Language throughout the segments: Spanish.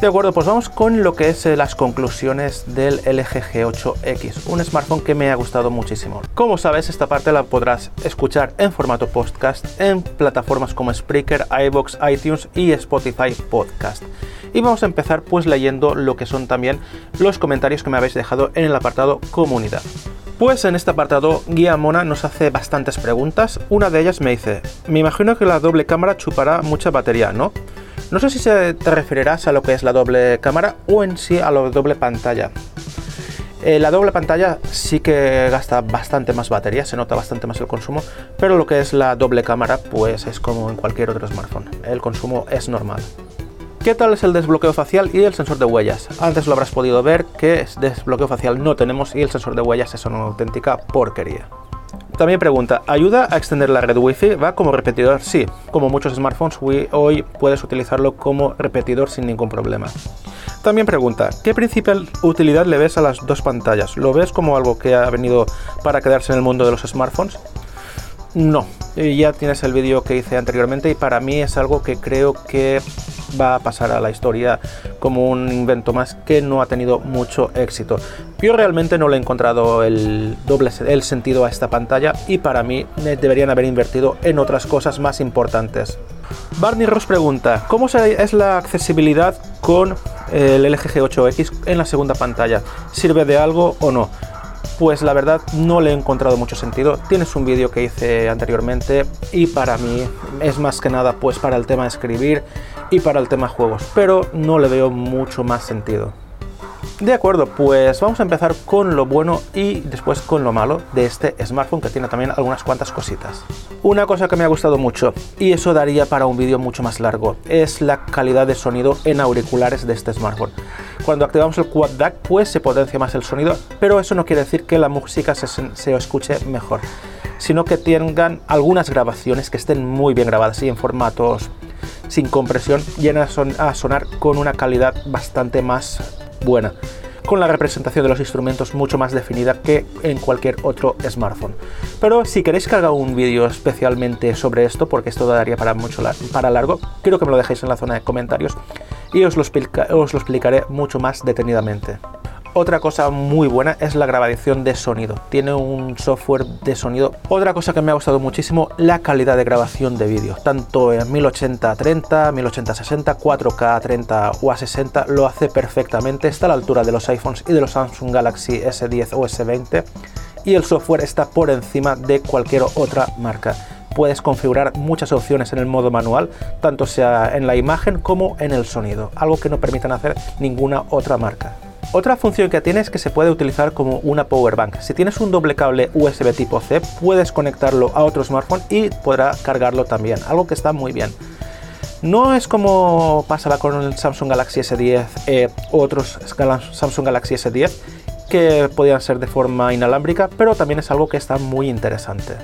De acuerdo, pues vamos con lo que es eh, las conclusiones del LG G8X, un smartphone que me ha gustado muchísimo. Como sabes, esta parte la podrás escuchar en formato podcast en plataformas como Spreaker, iBox, iTunes y Spotify Podcast. Y vamos a empezar pues leyendo lo que son también los comentarios que me habéis dejado en el apartado comunidad. Pues en este apartado, Guía Mona nos hace bastantes preguntas. Una de ellas me dice, me imagino que la doble cámara chupará mucha batería, ¿no? No sé si te referirás a lo que es la doble cámara o en sí a la doble pantalla. Eh, la doble pantalla sí que gasta bastante más batería, se nota bastante más el consumo, pero lo que es la doble cámara pues es como en cualquier otro smartphone, el consumo es normal. ¿Qué tal es el desbloqueo facial y el sensor de huellas? Antes lo habrás podido ver que desbloqueo facial no tenemos y el sensor de huellas es una auténtica porquería. También pregunta, ¿ayuda a extender la red Wi-Fi? ¿Va como repetidor? Sí, como muchos smartphones, hoy puedes utilizarlo como repetidor sin ningún problema. También pregunta, ¿qué principal utilidad le ves a las dos pantallas? ¿Lo ves como algo que ha venido para quedarse en el mundo de los smartphones? No, ya tienes el vídeo que hice anteriormente y para mí es algo que creo que va a pasar a la historia como un invento más que no ha tenido mucho éxito. Yo realmente no le he encontrado el doble el sentido a esta pantalla y para mí deberían haber invertido en otras cosas más importantes. Barney Ross pregunta, ¿cómo es la accesibilidad con el LG G8X en la segunda pantalla? ¿Sirve de algo o no? Pues la verdad no le he encontrado mucho sentido. Tienes un vídeo que hice anteriormente y para mí es más que nada pues para el tema escribir y para el tema juegos, pero no le veo mucho más sentido. De acuerdo, pues vamos a empezar con lo bueno y después con lo malo de este smartphone que tiene también algunas cuantas cositas. Una cosa que me ha gustado mucho, y eso daría para un vídeo mucho más largo, es la calidad de sonido en auriculares de este smartphone. Cuando activamos el Quad DAC, pues se potencia más el sonido, pero eso no quiere decir que la música se, se escuche mejor, sino que tengan algunas grabaciones que estén muy bien grabadas y en formatos sin compresión llegan a sonar con una calidad bastante más buena con la representación de los instrumentos mucho más definida que en cualquier otro smartphone. Pero si queréis que haga un vídeo especialmente sobre esto, porque esto daría para mucho para largo, quiero que me lo dejéis en la zona de comentarios y os lo, os lo explicaré mucho más detenidamente. Otra cosa muy buena es la grabación de sonido. Tiene un software de sonido. Otra cosa que me ha gustado muchísimo, la calidad de grabación de vídeo. Tanto en 1080-30, 1080-60, 4K-30 o A60 lo hace perfectamente. Está a la altura de los iPhones y de los Samsung Galaxy S10 o S20. Y el software está por encima de cualquier otra marca puedes configurar muchas opciones en el modo manual, tanto sea en la imagen como en el sonido, algo que no permitan hacer ninguna otra marca. Otra función que tiene es que se puede utilizar como una power bank. Si tienes un doble cable USB tipo C, puedes conectarlo a otro smartphone y podrá cargarlo también, algo que está muy bien. No es como pasaba con el Samsung Galaxy S10 eh, u otros Samsung Galaxy S10 que podían ser de forma inalámbrica, pero también es algo que está muy interesante.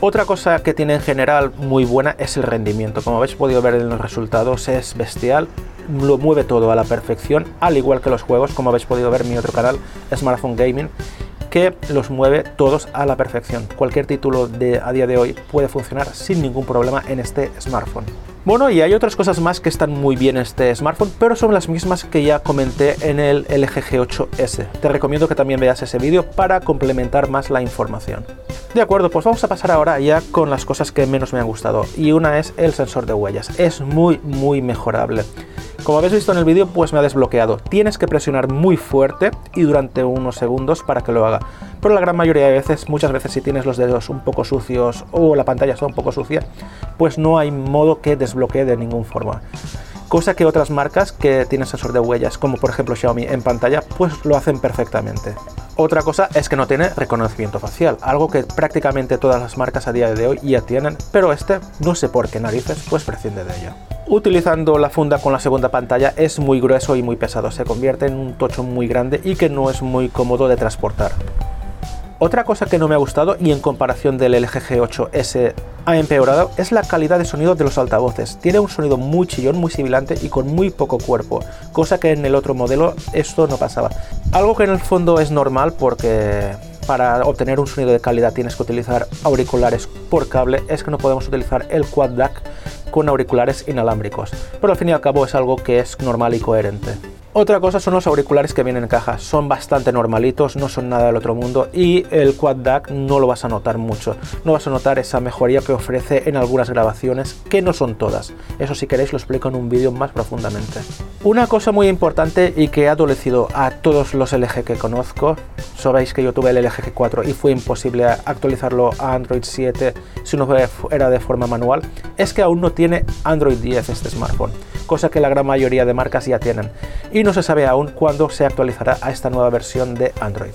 Otra cosa que tiene en general muy buena es el rendimiento. Como habéis podido ver en los resultados es bestial lo mueve todo a la perfección, al igual que los juegos, como habéis podido ver en mi otro canal, Smartphone Gaming, que los mueve todos a la perfección. Cualquier título de a día de hoy puede funcionar sin ningún problema en este smartphone. Bueno, y hay otras cosas más que están muy bien en este smartphone, pero son las mismas que ya comenté en el LG G8S. Te recomiendo que también veas ese vídeo para complementar más la información. De acuerdo, pues vamos a pasar ahora ya con las cosas que menos me han gustado. Y una es el sensor de huellas. Es muy, muy mejorable. Como habéis visto en el vídeo, pues me ha desbloqueado. Tienes que presionar muy fuerte y durante unos segundos para que lo haga. Pero la gran mayoría de veces, muchas veces si tienes los dedos un poco sucios o la pantalla está un poco sucia, pues no hay modo que desbloquee de ninguna forma. Cosa que otras marcas que tienen sensor de huellas, como por ejemplo Xiaomi en pantalla, pues lo hacen perfectamente. Otra cosa es que no tiene reconocimiento facial, algo que prácticamente todas las marcas a día de hoy ya tienen, pero este no sé por qué narices pues prescinde de ello. Utilizando la funda con la segunda pantalla es muy grueso y muy pesado, se convierte en un tocho muy grande y que no es muy cómodo de transportar. Otra cosa que no me ha gustado y en comparación del LG G8S ha empeorado es la calidad de sonido de los altavoces. Tiene un sonido muy chillón, muy sibilante y con muy poco cuerpo, cosa que en el otro modelo esto no pasaba. Algo que en el fondo es normal porque para obtener un sonido de calidad tienes que utilizar auriculares por cable, es que no podemos utilizar el quad DAC con auriculares inalámbricos. Pero al fin y al cabo es algo que es normal y coherente. Otra cosa son los auriculares que vienen en caja. Son bastante normalitos, no son nada del otro mundo y el Quad DAC no lo vas a notar mucho. No vas a notar esa mejoría que ofrece en algunas grabaciones, que no son todas. Eso si queréis lo explico en un vídeo más profundamente. Una cosa muy importante y que ha adolecido a todos los LG que conozco, sabéis que yo tuve el LG G4 y fue imposible actualizarlo a Android 7 si no era de forma manual, es que aún no tiene Android 10 este smartphone cosa que la gran mayoría de marcas ya tienen, no se sabe aún cuándo se actualizará a esta nueva versión de Android.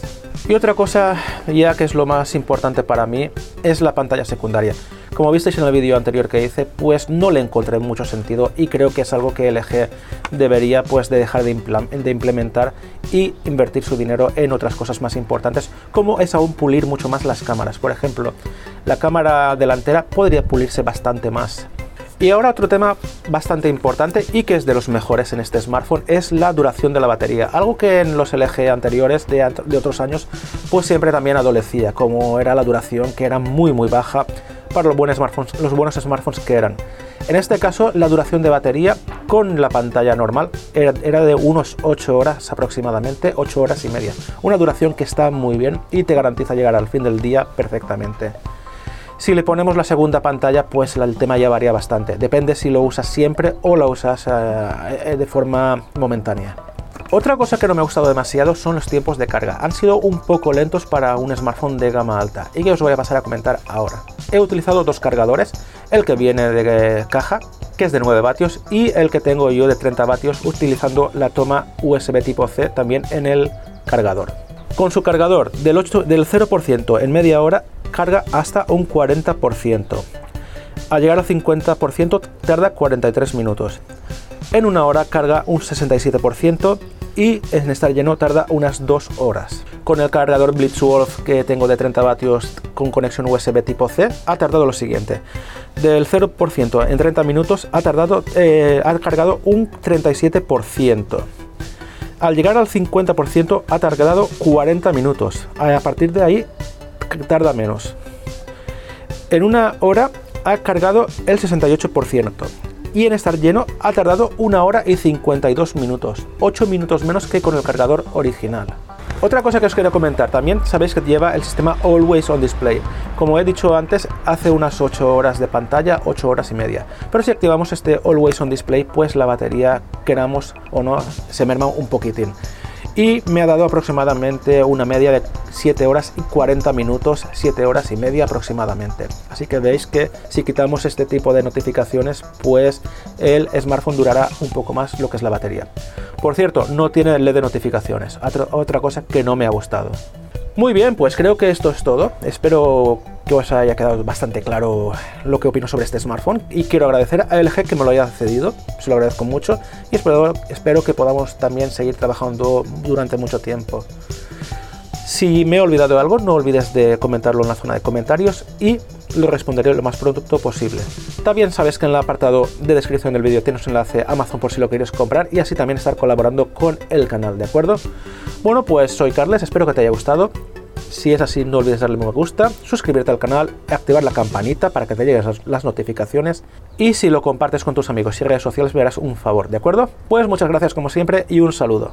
Y otra cosa, ya que es lo más importante para mí, es la pantalla secundaria. Como visteis en el vídeo anterior que hice, pues no le encontré mucho sentido y creo que es algo que LG debería pues de dejar de, de, implementar y invertir su dinero en otras cosas más importantes, como es aún pulir mucho más las cámaras. Por ejemplo, la cámara delantera podría pulirse bastante más y ahora otro tema bastante importante y que es de los mejores en este smartphone es la duración de la batería. Algo que en los LG anteriores de, otros años pues siempre también adolecía, como era la duración que era muy muy baja para los buenos smartphones, los buenos smartphones que eran. En este caso la duración de batería con la pantalla normal era, era de unos 8 horas aproximadamente, 8 horas y media. Una duración que está muy bien y te garantiza llegar al fin del día perfectamente. Si le ponemos la segunda pantalla, pues el tema ya varía bastante. Depende si lo usas siempre o lo usas eh, de forma momentánea. Otra cosa que no me ha gustado demasiado son los tiempos de carga. Han sido un poco lentos para un smartphone de gama alta y que os voy a pasar a comentar ahora. He utilizado dos cargadores, el que viene de caja, que es de 9 vatios, y el que tengo yo de 30 vatios utilizando la toma USB tipo C también en el cargador. Con su cargador del, 8, del 0% en media hora carga hasta un 40%. Al llegar al 50% tarda 43 minutos. En una hora carga un 67% y en estar lleno tarda unas 2 horas. Con el cargador Blitzwolf que tengo de 30 vatios con conexión USB tipo C ha tardado lo siguiente. Del 0% en 30 minutos ha, tardado, eh, ha cargado un 37%. Al llegar al 50% ha tardado 40 minutos. A partir de ahí tarda menos. En una hora ha cargado el 68% y en estar lleno ha tardado una hora y 52 minutos, 8 minutos menos que con el cargador original. Otra cosa que os quiero comentar, también sabéis que lleva el sistema Always on Display. Como he dicho antes, hace unas 8 horas de pantalla, 8 horas y media. Pero si activamos este Always on Display, pues la batería, queramos o no, se merma un poquitín y me ha dado aproximadamente una media de 7 horas y 40 minutos, 7 horas y media aproximadamente. Así que veis que si quitamos este tipo de notificaciones, pues el smartphone durará un poco más lo que es la batería. Por cierto, no tiene LED de notificaciones, otra cosa que no me ha gustado. Muy bien, pues creo que esto es todo. Espero que os haya quedado bastante claro lo que opino sobre este smartphone y quiero agradecer a LG que me lo haya cedido, se lo agradezco mucho y espero, espero que podamos también seguir trabajando durante mucho tiempo. Si me he olvidado algo, no olvides de comentarlo en la zona de comentarios y lo responderé lo más pronto posible. También sabes que en el apartado de descripción del vídeo tienes un enlace a Amazon por si lo quieres comprar y así también estar colaborando con el canal, ¿de acuerdo? Bueno, pues soy Carles, espero que te haya gustado. Si es así, no olvides darle me gusta, suscribirte al canal, activar la campanita para que te lleguen las notificaciones y si lo compartes con tus amigos y redes sociales me harás un favor, ¿de acuerdo? Pues muchas gracias como siempre y un saludo.